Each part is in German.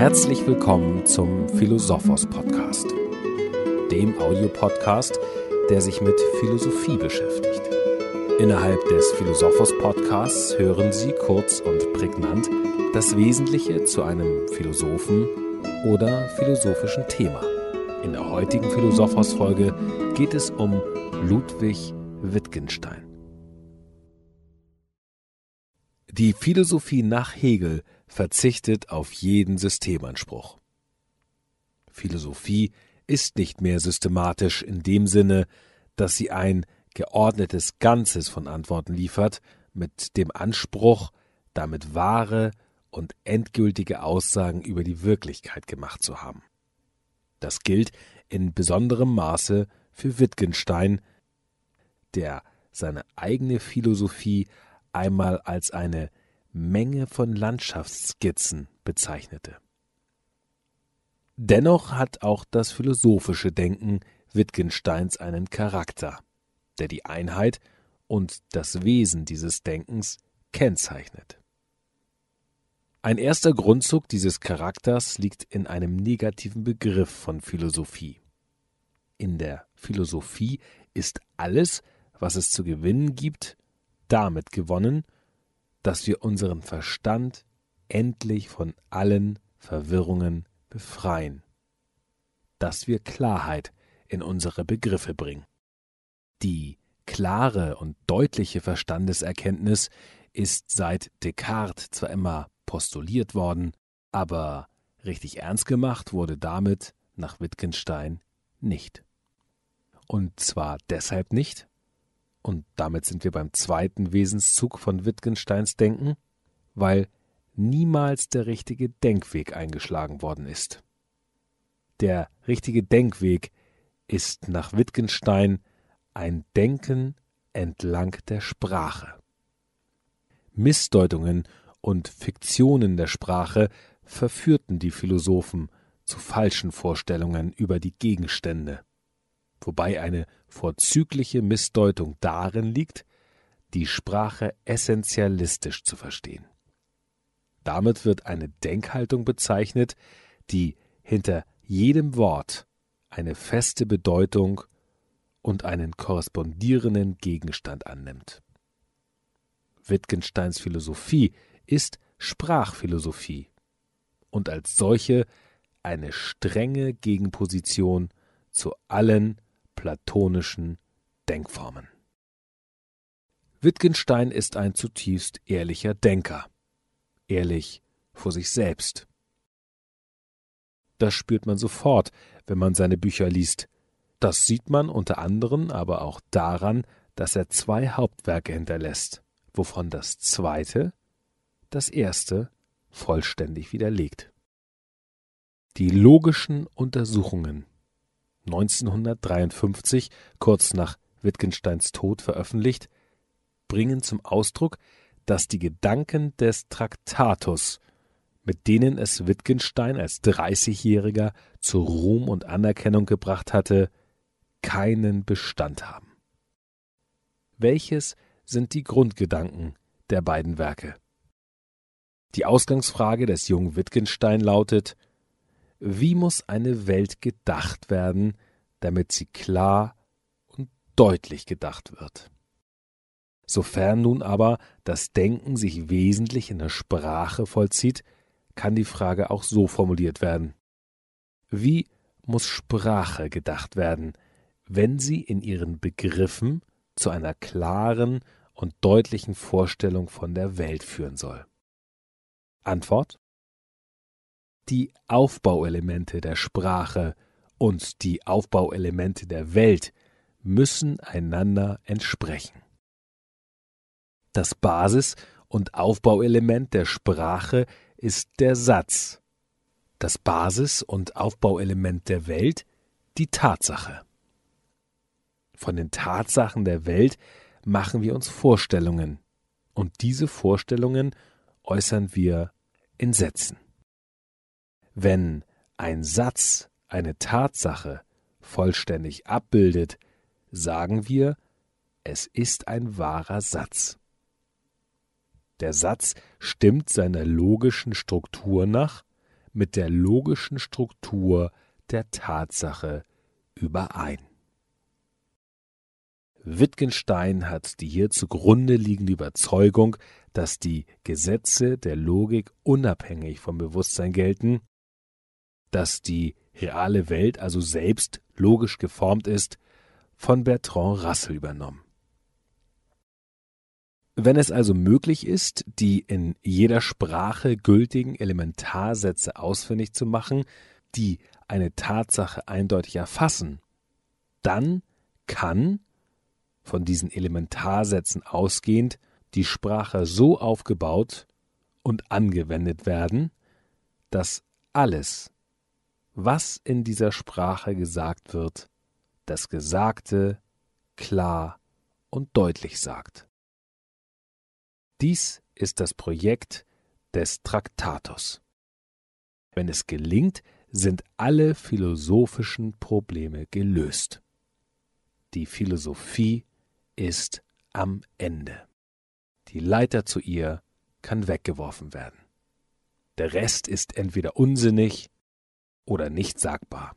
Herzlich willkommen zum Philosophos Podcast, dem Audiopodcast, der sich mit Philosophie beschäftigt. Innerhalb des Philosophos Podcasts hören Sie kurz und prägnant das Wesentliche zu einem Philosophen oder philosophischen Thema. In der heutigen Philosophos Folge geht es um Ludwig Wittgenstein. Die Philosophie nach Hegel verzichtet auf jeden Systemanspruch. Philosophie ist nicht mehr systematisch in dem Sinne, dass sie ein geordnetes Ganzes von Antworten liefert, mit dem Anspruch, damit wahre und endgültige Aussagen über die Wirklichkeit gemacht zu haben. Das gilt in besonderem Maße für Wittgenstein, der seine eigene Philosophie einmal als eine Menge von Landschaftsskizzen bezeichnete. Dennoch hat auch das philosophische Denken Wittgensteins einen Charakter, der die Einheit und das Wesen dieses Denkens kennzeichnet. Ein erster Grundzug dieses Charakters liegt in einem negativen Begriff von Philosophie. In der Philosophie ist alles, was es zu gewinnen gibt, damit gewonnen, dass wir unseren Verstand endlich von allen Verwirrungen befreien, dass wir Klarheit in unsere Begriffe bringen. Die klare und deutliche Verstandeserkenntnis ist seit Descartes zwar immer postuliert worden, aber richtig ernst gemacht wurde damit nach Wittgenstein nicht. Und zwar deshalb nicht, und damit sind wir beim zweiten Wesenszug von Wittgensteins Denken, weil niemals der richtige Denkweg eingeschlagen worden ist. Der richtige Denkweg ist nach Wittgenstein ein Denken entlang der Sprache. Missdeutungen und Fiktionen der Sprache verführten die Philosophen zu falschen Vorstellungen über die Gegenstände wobei eine vorzügliche Missdeutung darin liegt, die Sprache essentialistisch zu verstehen. Damit wird eine Denkhaltung bezeichnet, die hinter jedem Wort eine feste Bedeutung und einen korrespondierenden Gegenstand annimmt. Wittgensteins Philosophie ist Sprachphilosophie und als solche eine strenge Gegenposition zu allen platonischen Denkformen. Wittgenstein ist ein zutiefst ehrlicher Denker, ehrlich vor sich selbst. Das spürt man sofort, wenn man seine Bücher liest. Das sieht man unter anderem aber auch daran, dass er zwei Hauptwerke hinterlässt, wovon das zweite das erste vollständig widerlegt. Die logischen Untersuchungen 1953, kurz nach Wittgensteins Tod veröffentlicht, bringen zum Ausdruck, dass die Gedanken des Traktatus, mit denen es Wittgenstein als Dreißigjähriger zu Ruhm und Anerkennung gebracht hatte, keinen Bestand haben. Welches sind die Grundgedanken der beiden Werke? Die Ausgangsfrage des jungen Wittgenstein lautet wie muss eine Welt gedacht werden, damit sie klar und deutlich gedacht wird? Sofern nun aber das Denken sich wesentlich in der Sprache vollzieht, kann die Frage auch so formuliert werden. Wie muss Sprache gedacht werden, wenn sie in ihren Begriffen zu einer klaren und deutlichen Vorstellung von der Welt führen soll? Antwort die Aufbauelemente der Sprache und die Aufbauelemente der Welt müssen einander entsprechen. Das Basis- und Aufbauelement der Sprache ist der Satz, das Basis- und Aufbauelement der Welt die Tatsache. Von den Tatsachen der Welt machen wir uns Vorstellungen, und diese Vorstellungen äußern wir in Sätzen. Wenn ein Satz eine Tatsache vollständig abbildet, sagen wir, es ist ein wahrer Satz. Der Satz stimmt seiner logischen Struktur nach mit der logischen Struktur der Tatsache überein. Wittgenstein hat die hier zugrunde liegende Überzeugung, dass die Gesetze der Logik unabhängig vom Bewusstsein gelten, dass die reale Welt also selbst logisch geformt ist, von Bertrand Russell übernommen. Wenn es also möglich ist, die in jeder Sprache gültigen Elementarsätze ausfindig zu machen, die eine Tatsache eindeutig erfassen, dann kann, von diesen Elementarsätzen ausgehend, die Sprache so aufgebaut und angewendet werden, dass alles, was in dieser Sprache gesagt wird, das Gesagte klar und deutlich sagt. Dies ist das Projekt des Traktatus. Wenn es gelingt, sind alle philosophischen Probleme gelöst. Die Philosophie ist am Ende. Die Leiter zu ihr kann weggeworfen werden. Der Rest ist entweder unsinnig oder nicht sagbar.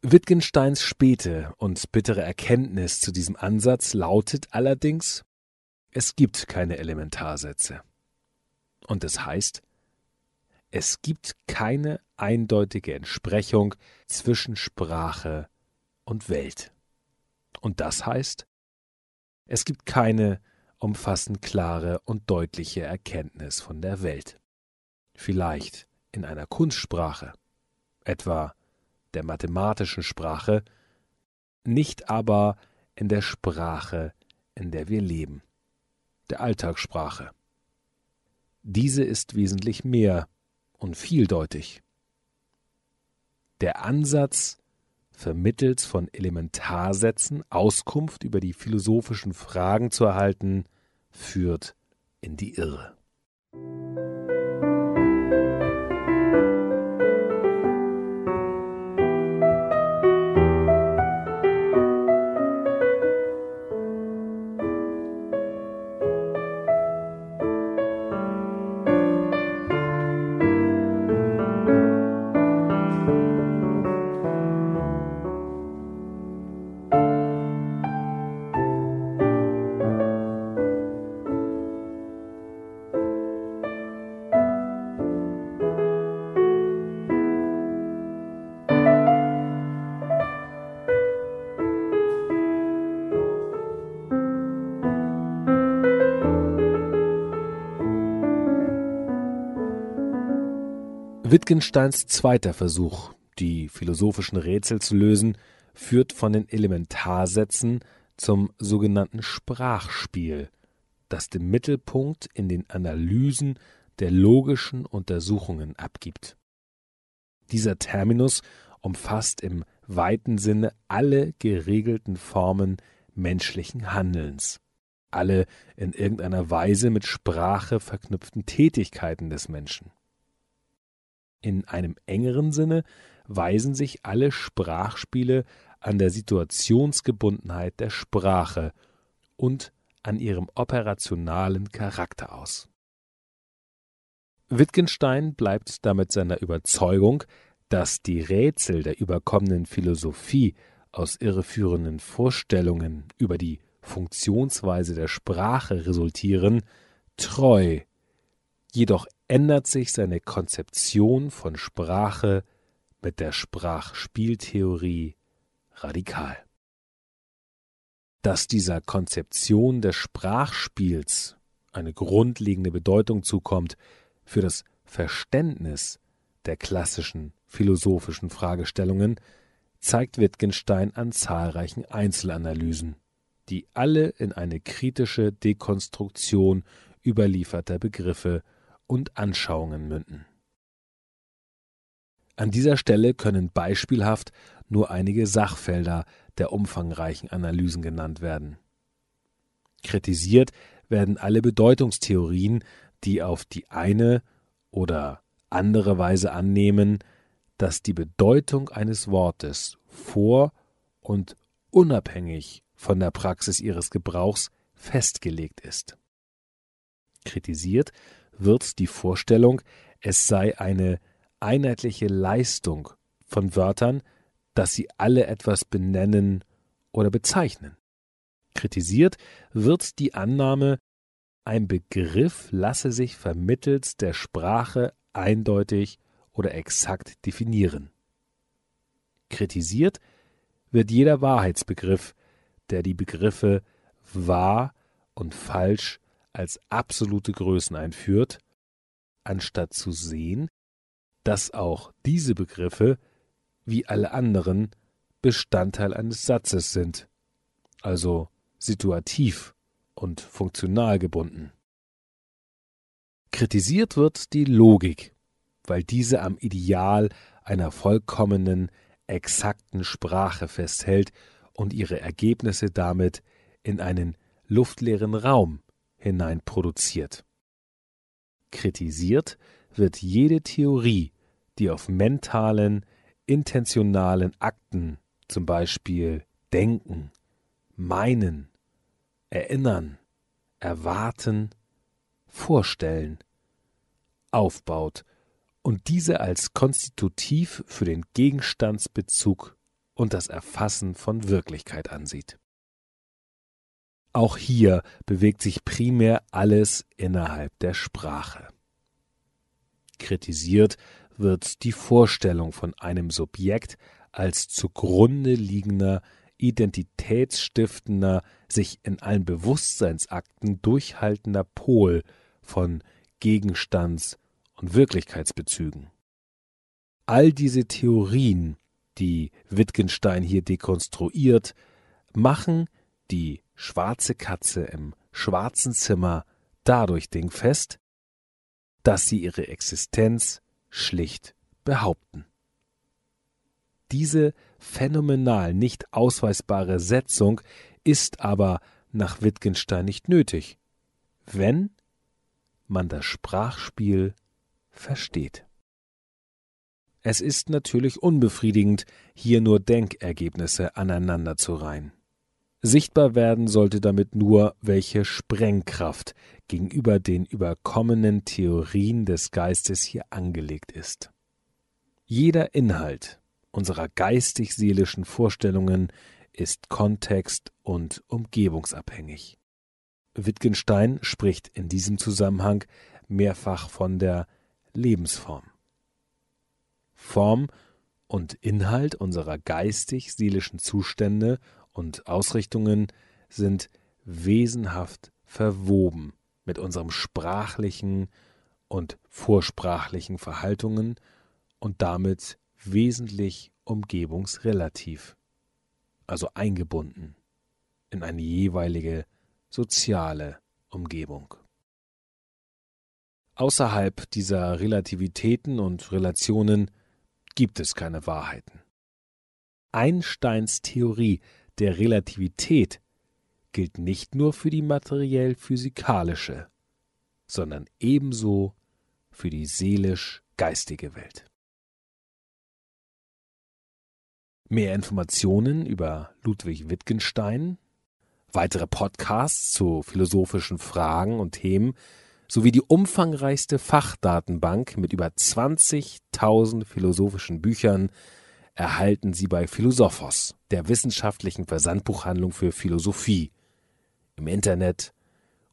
Wittgensteins späte und bittere Erkenntnis zu diesem Ansatz lautet allerdings, es gibt keine Elementarsätze. Und es das heißt, es gibt keine eindeutige Entsprechung zwischen Sprache und Welt. Und das heißt, es gibt keine umfassend klare und deutliche Erkenntnis von der Welt. Vielleicht in einer Kunstsprache, etwa der mathematischen Sprache, nicht aber in der Sprache, in der wir leben der Alltagssprache. Diese ist wesentlich mehr und vieldeutig. Der Ansatz, vermittels von Elementarsätzen Auskunft über die philosophischen Fragen zu erhalten, führt in die Irre. Wittgensteins zweiter Versuch, die philosophischen Rätsel zu lösen, führt von den Elementarsätzen zum sogenannten Sprachspiel, das den Mittelpunkt in den Analysen der logischen Untersuchungen abgibt. Dieser Terminus umfasst im weiten Sinne alle geregelten Formen menschlichen Handelns, alle in irgendeiner Weise mit Sprache verknüpften Tätigkeiten des Menschen. In einem engeren Sinne weisen sich alle Sprachspiele an der Situationsgebundenheit der Sprache und an ihrem operationalen Charakter aus. Wittgenstein bleibt damit seiner Überzeugung, dass die Rätsel der überkommenen Philosophie aus irreführenden Vorstellungen über die Funktionsweise der Sprache resultieren, treu, jedoch ändert sich seine Konzeption von Sprache mit der Sprachspieltheorie radikal. Dass dieser Konzeption des Sprachspiels eine grundlegende Bedeutung zukommt für das Verständnis der klassischen philosophischen Fragestellungen, zeigt Wittgenstein an zahlreichen Einzelanalysen, die alle in eine kritische Dekonstruktion überlieferter Begriffe und Anschauungen münden. An dieser Stelle können beispielhaft nur einige Sachfelder der umfangreichen Analysen genannt werden. Kritisiert werden alle Bedeutungstheorien, die auf die eine oder andere Weise annehmen, dass die Bedeutung eines Wortes vor und unabhängig von der Praxis ihres Gebrauchs festgelegt ist. Kritisiert wird die Vorstellung, es sei eine einheitliche Leistung von Wörtern, dass sie alle etwas benennen oder bezeichnen. Kritisiert wird die Annahme, ein Begriff lasse sich vermittels der Sprache eindeutig oder exakt definieren. Kritisiert wird jeder Wahrheitsbegriff, der die Begriffe wahr und falsch als absolute Größen einführt, anstatt zu sehen, dass auch diese Begriffe, wie alle anderen, Bestandteil eines Satzes sind, also situativ und funktional gebunden. Kritisiert wird die Logik, weil diese am Ideal einer vollkommenen, exakten Sprache festhält und ihre Ergebnisse damit in einen luftleeren Raum hinein produziert. Kritisiert wird jede Theorie, die auf mentalen, intentionalen Akten, zum Beispiel Denken, Meinen, Erinnern, Erwarten, Vorstellen, aufbaut und diese als konstitutiv für den Gegenstandsbezug und das Erfassen von Wirklichkeit ansieht. Auch hier bewegt sich primär alles innerhalb der Sprache. Kritisiert wird die Vorstellung von einem Subjekt als zugrunde liegender, identitätsstiftender, sich in allen Bewusstseinsakten durchhaltender Pol von Gegenstands- und Wirklichkeitsbezügen. All diese Theorien, die Wittgenstein hier dekonstruiert, machen die schwarze Katze im schwarzen Zimmer dadurch dingfest, dass sie ihre Existenz schlicht behaupten. Diese phänomenal nicht ausweisbare Setzung ist aber nach Wittgenstein nicht nötig, wenn man das Sprachspiel versteht. Es ist natürlich unbefriedigend, hier nur Denkergebnisse aneinander zu reihen. Sichtbar werden sollte damit nur, welche Sprengkraft gegenüber den überkommenen Theorien des Geistes hier angelegt ist. Jeder Inhalt unserer geistig-seelischen Vorstellungen ist kontext- und umgebungsabhängig. Wittgenstein spricht in diesem Zusammenhang mehrfach von der Lebensform. Form und Inhalt unserer geistig-seelischen Zustände und Ausrichtungen sind wesenhaft verwoben mit unserem sprachlichen und vorsprachlichen Verhaltungen und damit wesentlich umgebungsrelativ, also eingebunden in eine jeweilige soziale Umgebung. Außerhalb dieser Relativitäten und Relationen gibt es keine Wahrheiten. Einsteins Theorie der Relativität gilt nicht nur für die materiell-physikalische, sondern ebenso für die seelisch-geistige Welt. Mehr Informationen über Ludwig Wittgenstein, weitere Podcasts zu philosophischen Fragen und Themen sowie die umfangreichste Fachdatenbank mit über 20.000 philosophischen Büchern erhalten Sie bei Philosophos, der wissenschaftlichen Versandbuchhandlung für Philosophie, im Internet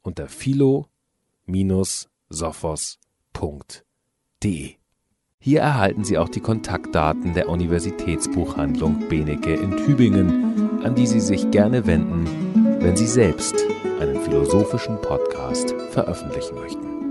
unter philo-sophos.de. Hier erhalten Sie auch die Kontaktdaten der Universitätsbuchhandlung Benecke in Tübingen, an die Sie sich gerne wenden, wenn Sie selbst einen philosophischen Podcast veröffentlichen möchten.